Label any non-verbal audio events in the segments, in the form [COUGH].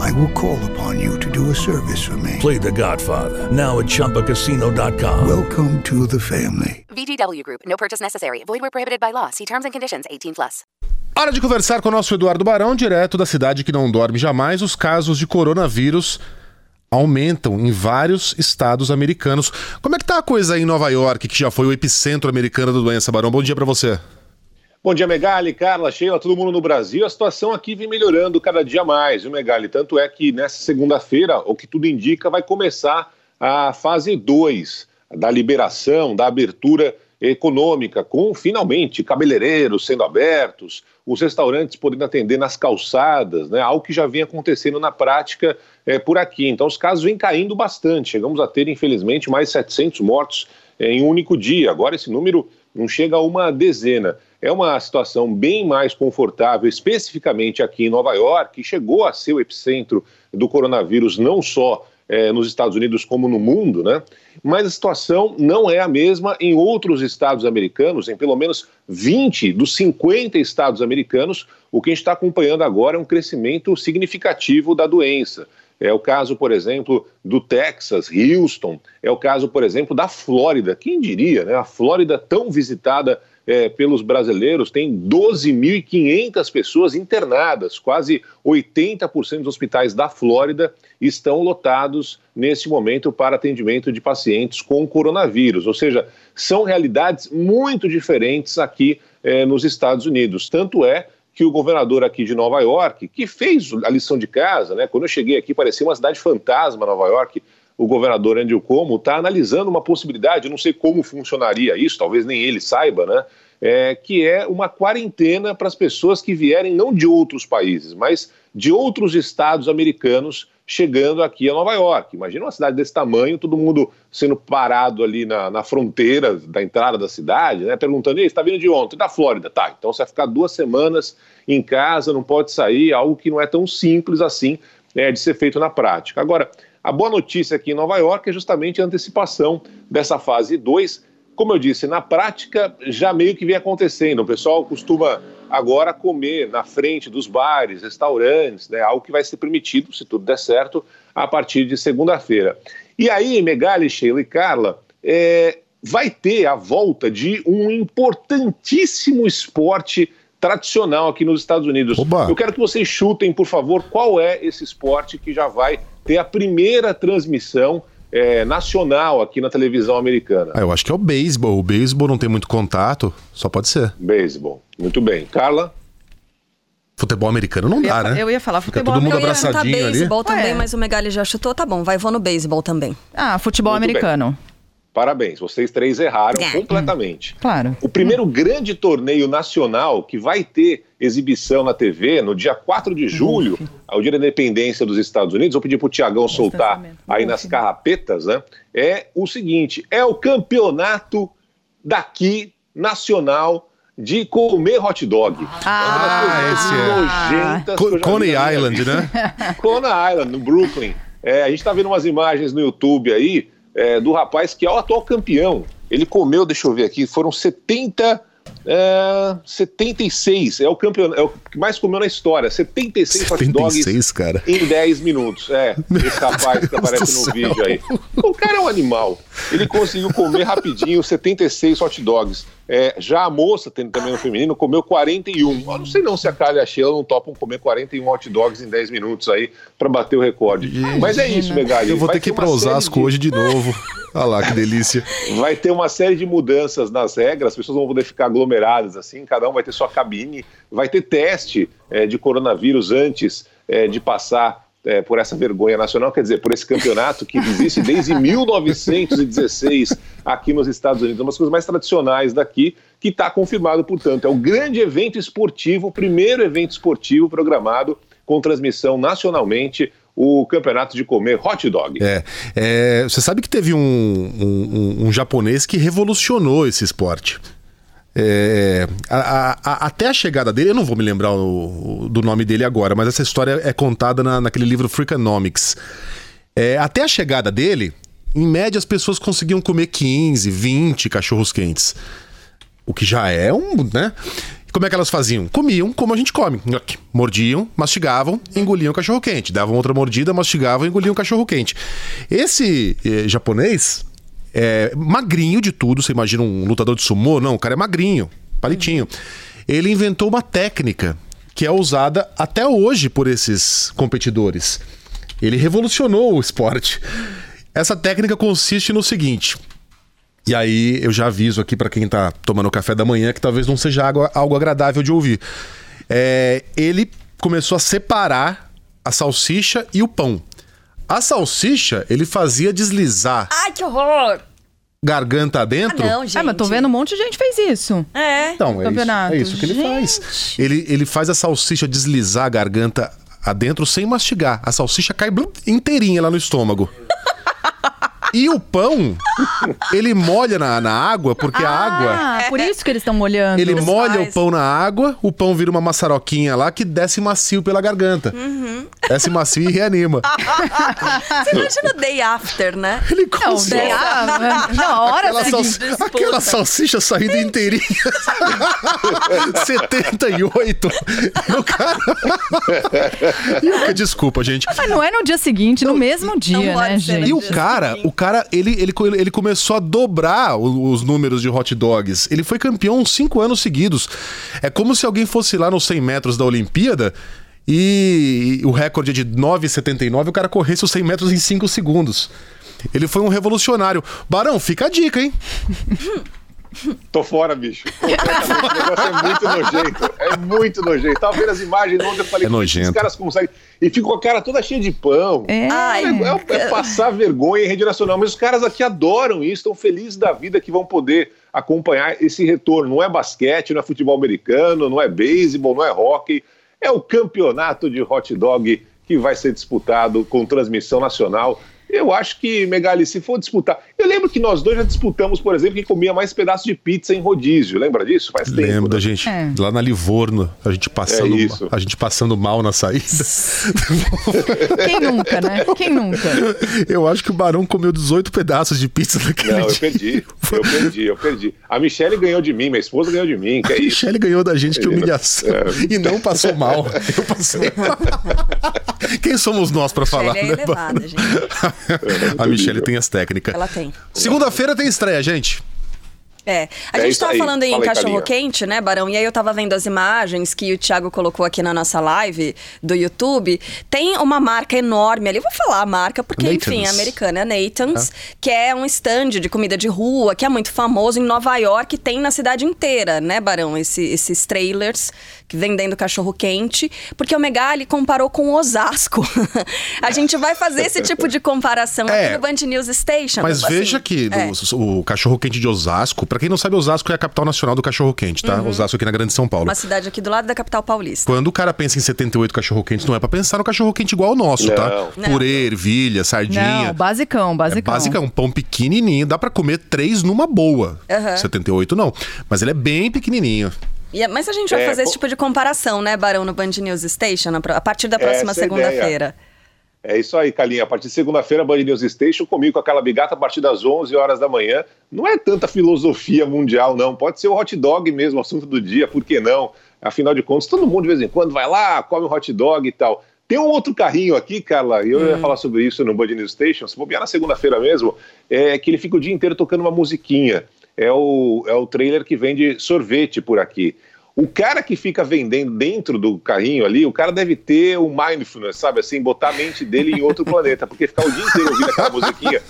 I will call upon you to do a service for me. Play The Godfather now at ChumbaCasino.com. Welcome to the family. VGW Group. No purchase necessary. Void where prohibited by law. See terms and conditions. 18 plus. Hora de conversar com o nosso Eduardo Barão, direto da cidade que não dorme jamais. Os casos de coronavírus aumentam em vários estados americanos. Como é que tá a coisa aí em Nova York, que já foi o epicentro americano da doença, Barão? Bom dia para você. Bom dia, Megali, Carla, Sheila, todo mundo no Brasil. A situação aqui vem melhorando cada dia mais, viu, Megali? Tanto é que nessa segunda-feira, o que tudo indica, vai começar a fase 2 da liberação, da abertura econômica, com finalmente cabeleireiros sendo abertos, os restaurantes podendo atender nas calçadas, né? Algo que já vem acontecendo na prática é, por aqui. Então, os casos vêm caindo bastante. Chegamos a ter, infelizmente, mais 700 mortos é, em um único dia. Agora, esse número não chega a uma dezena. É uma situação bem mais confortável, especificamente aqui em Nova York, que chegou a ser o epicentro do coronavírus, não só é, nos Estados Unidos como no mundo, né? Mas a situação não é a mesma em outros estados americanos, em pelo menos 20 dos 50 estados americanos. O que a gente está acompanhando agora é um crescimento significativo da doença. É o caso, por exemplo, do Texas, Houston, é o caso, por exemplo, da Flórida. Quem diria, né? A Flórida tão visitada é, pelos brasileiros, tem 12.500 pessoas internadas, quase 80% dos hospitais da Flórida estão lotados nesse momento para atendimento de pacientes com coronavírus. Ou seja, são realidades muito diferentes aqui é, nos Estados Unidos. Tanto é que o governador aqui de Nova York, que fez a lição de casa, né? Quando eu cheguei aqui, parecia uma cidade fantasma, Nova York o governador Andrew Cuomo está analisando uma possibilidade, não sei como funcionaria isso, talvez nem ele saiba, né? É, que é uma quarentena para as pessoas que vierem não de outros países, mas de outros estados americanos chegando aqui a Nova York. Imagina uma cidade desse tamanho, todo mundo sendo parado ali na, na fronteira da entrada da cidade, né? Perguntando, está vindo de ontem? Da Flórida. Tá, então você vai ficar duas semanas em casa, não pode sair, algo que não é tão simples assim né, de ser feito na prática. Agora, a boa notícia aqui em Nova York é justamente a antecipação dessa fase 2. Como eu disse, na prática já meio que vem acontecendo. O pessoal costuma agora comer na frente dos bares, restaurantes, né, algo que vai ser permitido, se tudo der certo, a partir de segunda-feira. E aí, Megali, Sheila e Carla, é, vai ter a volta de um importantíssimo esporte tradicional aqui nos Estados Unidos. Oba. Eu quero que vocês chutem, por favor, qual é esse esporte que já vai ter a primeira transmissão é, nacional aqui na televisão americana. Ah, eu acho que é o beisebol. O beisebol não tem muito contato, só pode ser. Beisebol. Muito bem. Carla? Futebol americano não Eu ia dá, né? eu ia falar Fica futebol todo mundo americano. Eu ia chutar abraçadinho ali. beisebol também, Ué. mas o Megali já chutou, tá bom, vai, vou no beisebol também. Ah, futebol Muito bem. Parabéns, vocês três erraram É. completamente. Claro. O primeiro grande torneio nacional que vai ter exibição na TV no dia 4 de julho, ao dia da independência dos Estados Unidos, vou pedir para o Tiagão soltar aí nas carrapetas, né? É o seguinte: é o campeonato daqui nacional de comer hot dog. Ah, esse é. Co- eu já vi Coney Island, né? [LAUGHS] Coney Island, no Brooklyn. É, a gente tá vendo umas imagens no YouTube aí é, do rapaz que é o atual campeão. Ele comeu, deixa eu ver aqui, foram 70. É, 76, é o campeão, é o que mais comeu na história, 76, hot dogs 76, cara. em 10 minutos. É, esse rapaz que [LAUGHS] aparece no céu. vídeo aí. O cara é um animal. Ele conseguiu comer rapidinho 76 hot dogs. É, já a moça, tem também no feminino, comeu 41. Eu não sei não se a Carla e a Sheila não topam comer 41 hot dogs em 10 minutos aí pra bater o recorde. Mas é isso, Megali. Eu vou Vai ter que ir pra Osasco de- hoje de novo. [LAUGHS] Olha lá, que delícia. Vai ter uma série de mudanças nas regras, as pessoas vão poder ficar aglomeradas assim, cada um vai ter sua cabine, vai ter teste é, de coronavírus antes é, de passar é, por essa vergonha nacional, quer dizer, por esse campeonato que existe desde [LAUGHS] 1916 aqui nos Estados Unidos, uma das coisas mais tradicionais daqui, que está confirmado, portanto, é o grande evento esportivo, o primeiro evento esportivo programado com transmissão nacionalmente o campeonato de comer hot dog. É, é, você sabe que teve um, um, um, japonês que revolucionou esse esporte. É, a, a, até a chegada dele, eu não vou me lembrar o, do nome dele agora, mas essa história é contada na, naquele livro Freakonomics. É, até a chegada dele, em média as pessoas conseguiam comer 15, 20 cachorros quentes. O que já é um, né? Como é que elas faziam? Comiam como a gente come. Mordiam, mastigavam, engoliam o cachorro quente. Davam outra mordida, mastigavam, engoliam o cachorro quente. Esse eh, japonês é magrinho de tudo. Você imagina um lutador de sumô? Não, o cara é magrinho, palitinho. Ele inventou uma técnica que é usada até hoje por esses competidores. Ele revolucionou o esporte. Essa técnica consiste no seguinte: e aí eu já aviso aqui para quem está tomando café da manhã que talvez não seja algo, algo agradável de ouvir. É, ele começou a separar a salsicha e o pão. A salsicha ele fazia deslizar. Ai, que horror! Garganta dentro. Ah, não, gente. Ah, mas tô vendo um monte de gente fez isso. É. Então, é isso, é isso que ele Gente. faz. Ele, ele faz a salsicha deslizar a garganta adentro sem mastigar. A salsicha cai blum, inteirinha lá no estômago. E o pão, ele molha na, na água, porque a água. Ah, por isso que eles estão molhando. Ele molha faz. o pão na água, o pão vira uma maçaroquinha lá que desce macio pela garganta. Uhum. Desce macio e reanima. [LAUGHS] Você imagina o day after, né? Ele Não, começou. daí, ah, não, a hora Aquela, salsi- aquela salsicha saindo inteirinha. [LAUGHS] 78. E o cara. [LAUGHS] E o- Desculpa, gente. Mas não é no dia seguinte, no mesmo dia, né, né? gente? E o cara, o cara, ele, ele, ele começou a dobrar o- os números de hot dogs. Ele foi campeão cinco anos seguidos. É como se alguém fosse lá nos 100 metros da Olimpíada e o recorde é de 9,79 o cara corresse os 100 metros em 5 segundos. Ele foi um revolucionário. Barão, fica a dica, hein? [LAUGHS] Tô fora, bicho. Completamente. [LAUGHS] O negócio é muito nojento. É muito nojento. Tava vendo as imagens ontem, eu falei, É nojento. os caras conseguem. E ficam com a cara toda cheia de pão. É. Ai, É, é passar vergonha em rede nacional, mas os caras aqui adoram isso, estão felizes da vida que vão poder acompanhar esse retorno. Não é basquete, não é futebol americano, não é beisebol, não é hockey. É o campeonato de hot dog que vai ser disputado com transmissão nacional. Eu acho que, Megali, se for disputar. Eu lembro que nós dois já disputamos, por exemplo, quem comia mais pedaços de pizza em rodízio. Lembra disso? Faz tempo. Lembro né? da gente É. lá na Livorno, a gente passando, É isso. a gente passando mal na saída. [LAUGHS] Quem nunca, né? Quem nunca? Eu acho que o Barão comeu 18 pedaços de pizza naquele Não, eu dia. perdi. Eu perdi, eu perdi. A Michelle ganhou de mim, minha esposa ganhou de mim. Que é A isso? Michelle ganhou da gente, que humilhação. É. E não passou mal. [LAUGHS] Eu passei mal. Quem somos nós pra falar, é né? elevada. [LAUGHS] A Michelle tem as técnicas. Ela tem. Segunda-feira tem estreia, gente. É. A É gente isso tava aí. falando em cachorro quente, né, Barão? E aí eu tava vendo as imagens que o Thiago colocou aqui na nossa live do YouTube. Tem uma marca enorme ali, eu vou falar a marca, porque, enfim, é Nathan's. americana, é Nathan's, que é um stand de comida de rua, que é muito famoso em Nova York, tem na cidade inteira, né, Barão? Esse- esses trailers que vendendo cachorro quente, porque o Megali comparou com Osasco. [LAUGHS] a gente vai fazer esse tipo de comparação É. aqui no Band News Station. Mas assim. veja que É. no- o cachorro-quente de Osasco, pra quem não sabe, Osasco é a capital nacional do cachorro-quente, tá? Osasco aqui na Grande São Paulo. Uhum. Uma cidade aqui do lado da capital paulista. Quando o cara pensa em 78 cachorro-quentes, não é pra pensar no cachorro-quente igual o nosso, tá? Não. Purê, ervilha, sardinha. Não, basicão, É basicão. é um pão pequenininho, dá pra comer três numa boa. Aham. 78 não, mas ele é bem pequenininho. E é- mas a gente vai É, fazer esse co- tipo de comparação, né, Barão, no Band News Station, a partir da próxima é segunda-feira. É isso aí, Calinha. A partir de segunda-feira, Band News Station, comigo com aquela bigata a partir das 11 horas da manhã. Não é tanta filosofia mundial, não. Pode ser o hot dog mesmo, assunto do dia, por que não? Afinal de contas, todo mundo de vez em quando vai lá, come um hot dog e tal. Tem um outro carrinho aqui, Carla, e eu ia falar sobre isso no Band News Station, se bobear na segunda-feira mesmo, é que ele fica o dia inteiro tocando uma musiquinha. É o, é o trailer que vende sorvete por aqui. O cara que fica vendendo dentro do carrinho ali, o cara deve ter o mindfulness, sabe? Assim, botar a mente dele em outro planeta, porque ficar o dia inteiro ouvindo aquela musiquinha.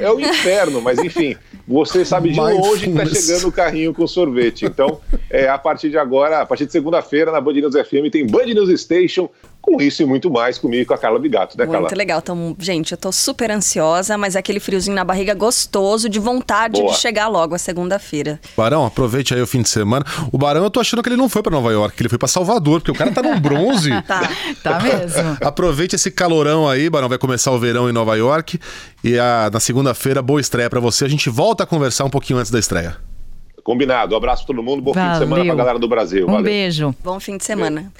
É o inferno, mas enfim, você sabe de longe que tá chegando o carrinho com sorvete. Então, é, a partir de agora, a partir de segunda-feira, na Band News FM, tem Band News Station, com isso e muito mais comigo e com a Carla Bigato, né, Carla? Muito legal. Então, gente, eu tô super ansiosa, mas é aquele friozinho na barriga gostoso, de vontade Boa. de chegar logo a segunda-feira. Barão, aproveite aí o fim de semana. O Barão, eu tô achando que ele não foi pra Nova York, que ele foi pra Salvador, porque o cara tá num [LAUGHS] bronze. Tá. Tá mesmo. [LAUGHS] Aproveite esse calorão aí, Barão. Vai começar o verão em Nova York. E a- na segunda-feira, boa estreia pra você. A gente volta a conversar um pouquinho antes da estreia. Combinado. Um abraço pra todo mundo, bom fim de semana Valeu. pra galera do Brasil. Um Valeu. beijo. Bom fim de semana.